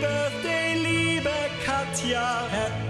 Birthday, liebe Katja. Happy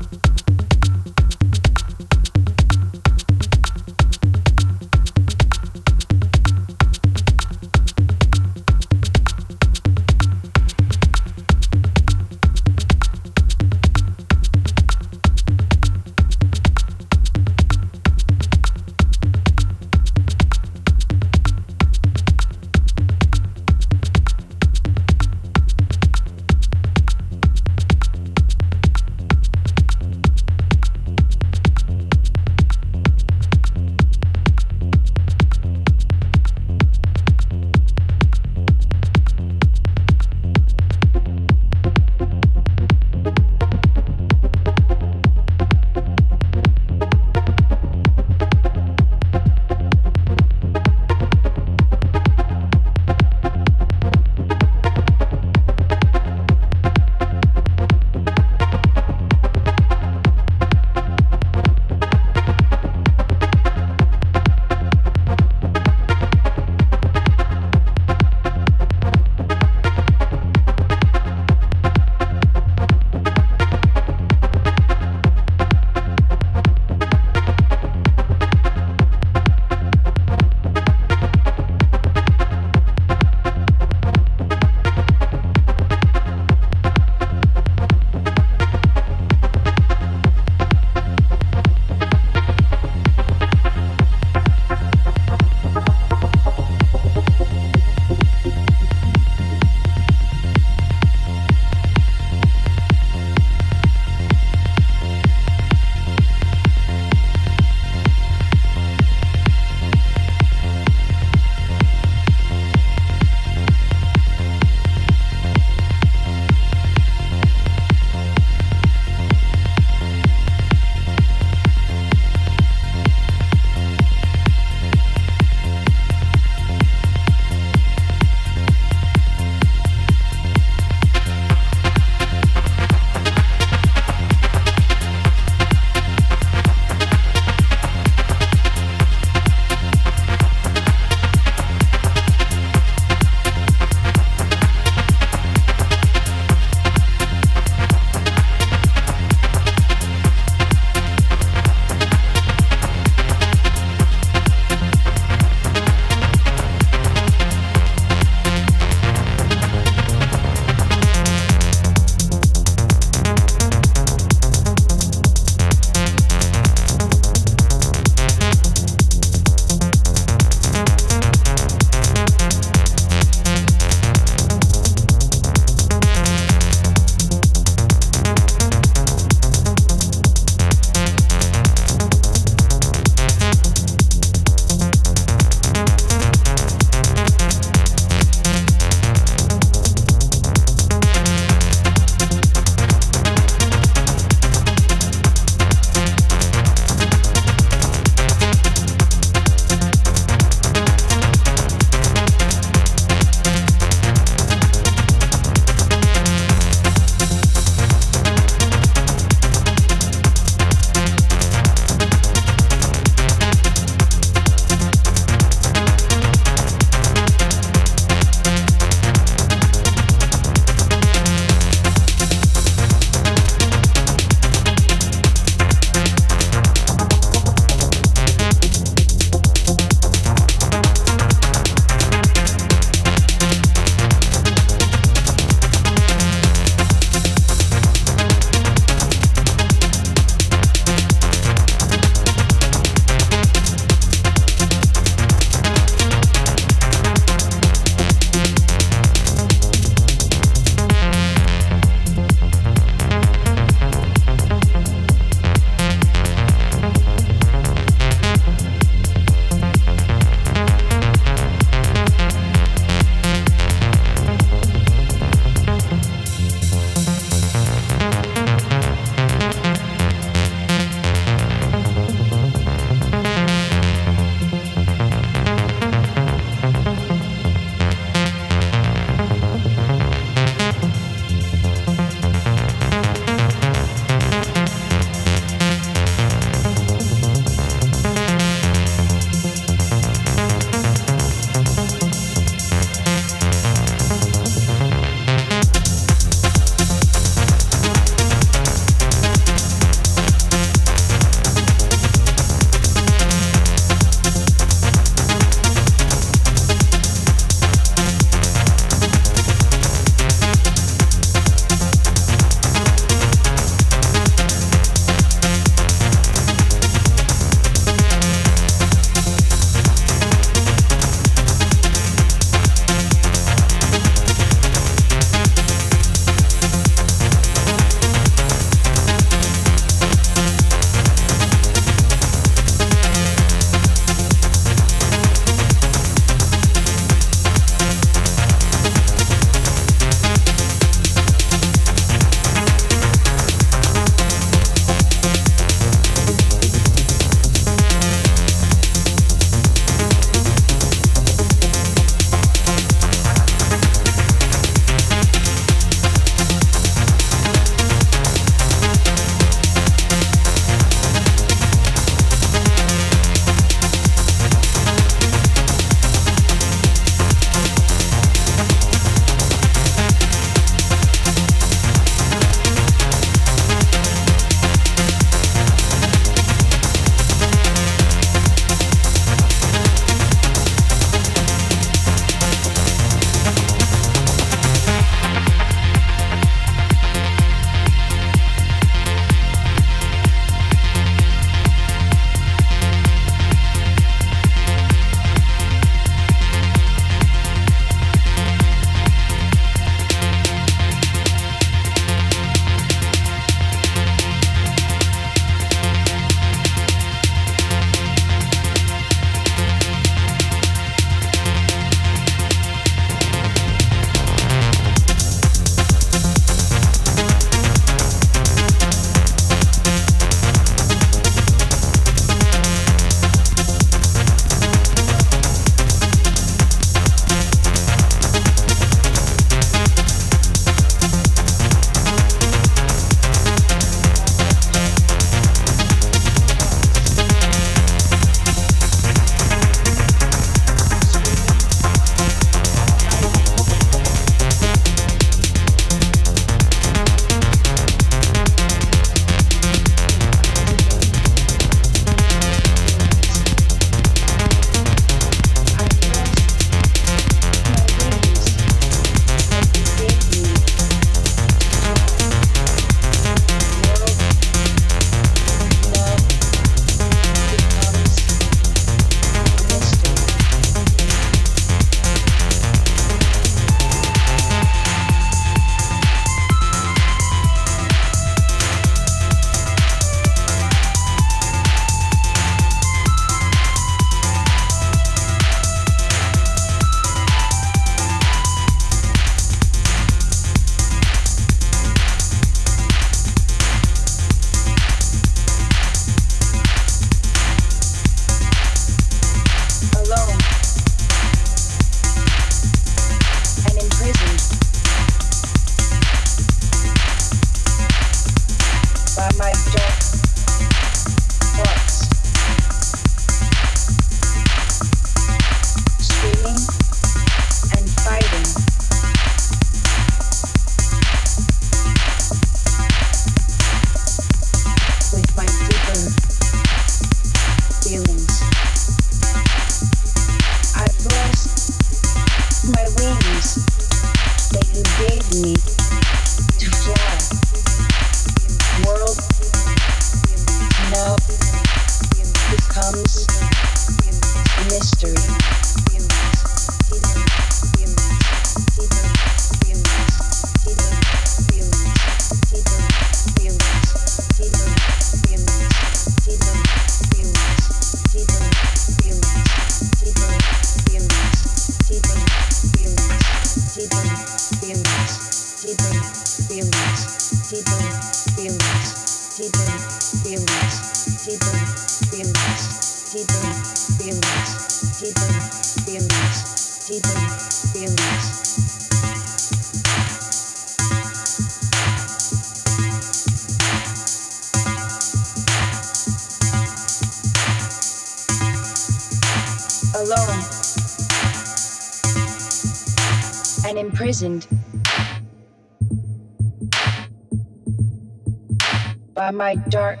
my dark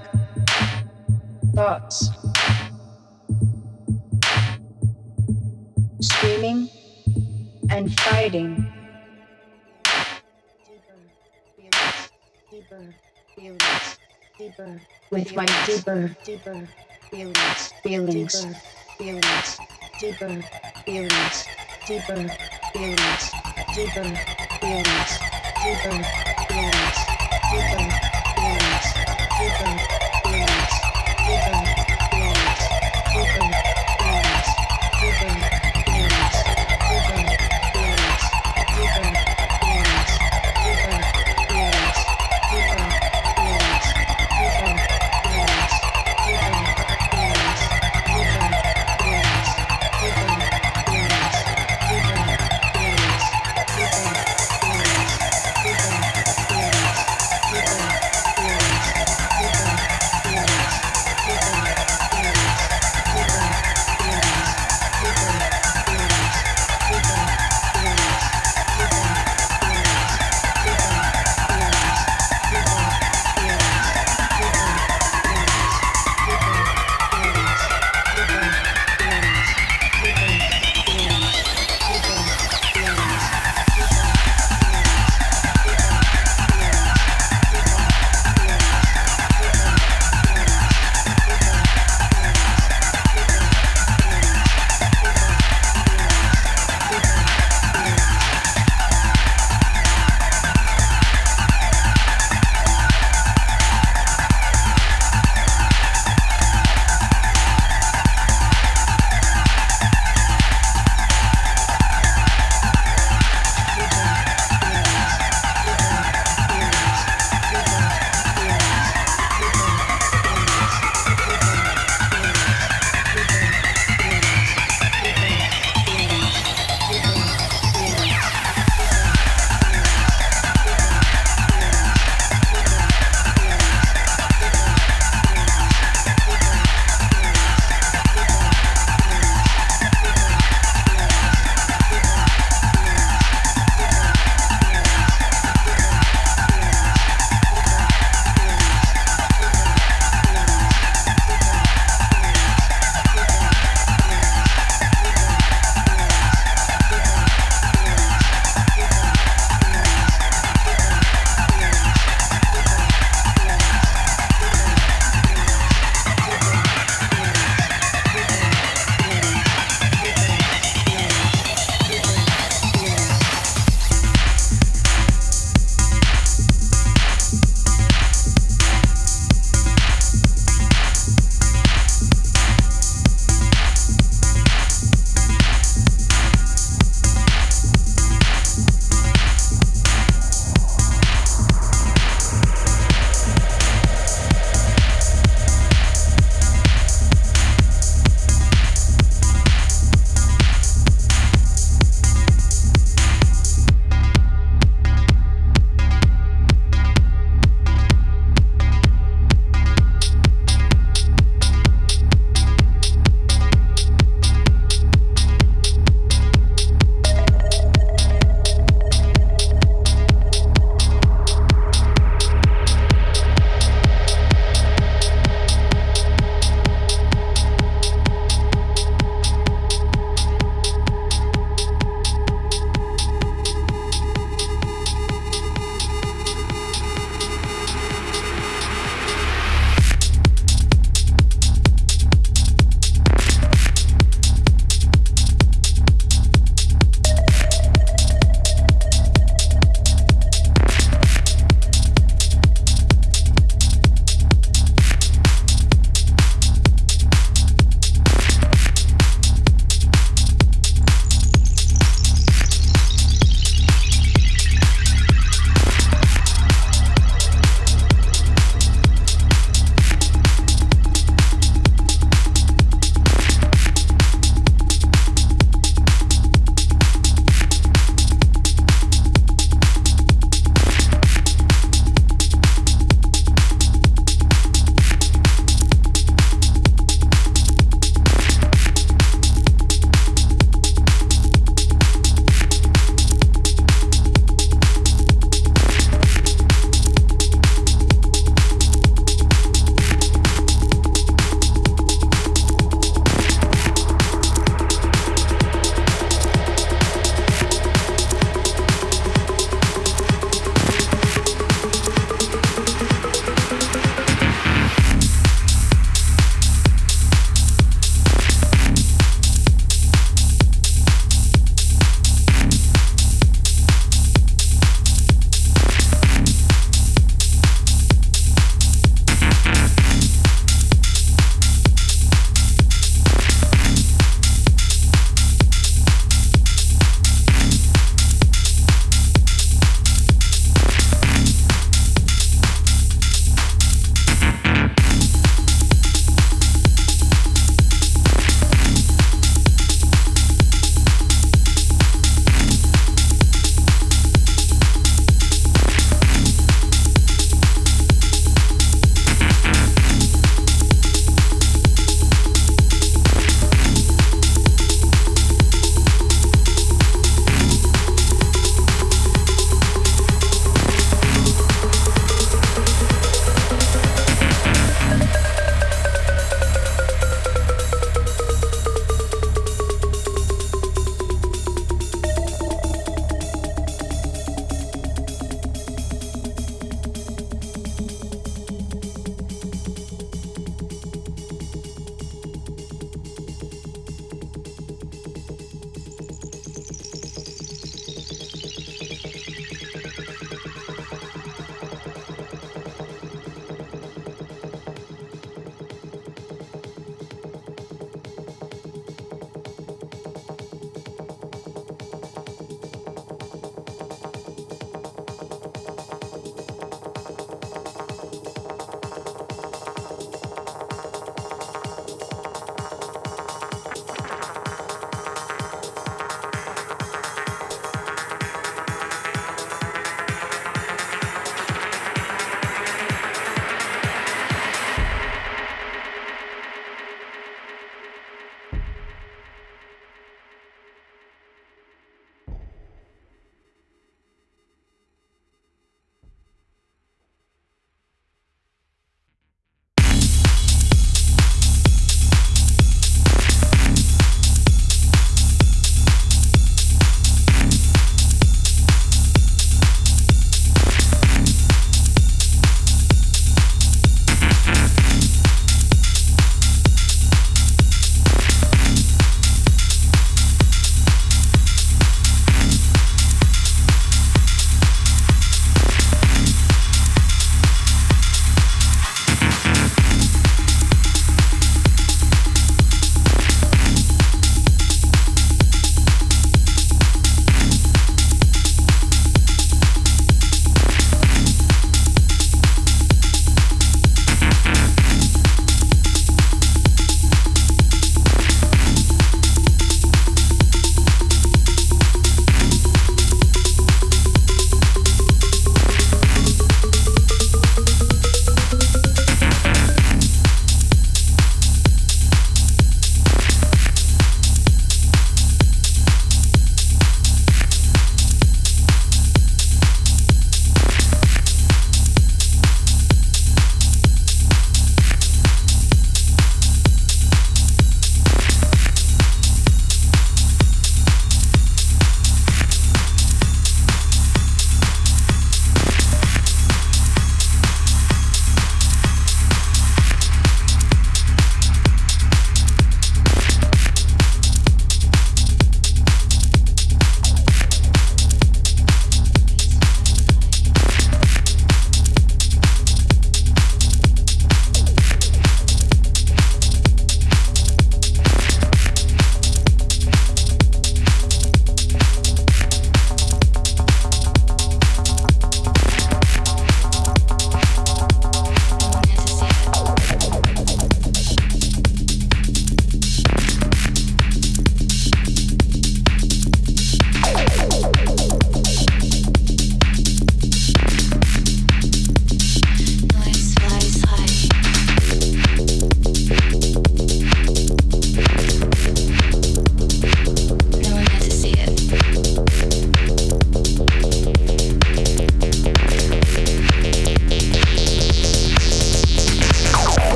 thoughts. Screaming and fighting. Deeper, feelings, deeper, with my deeper, deeper feelings, feelings, feelings, deeper feelings, deeper feelings deeper feelings, deeper feelings, deeper feelings, deeper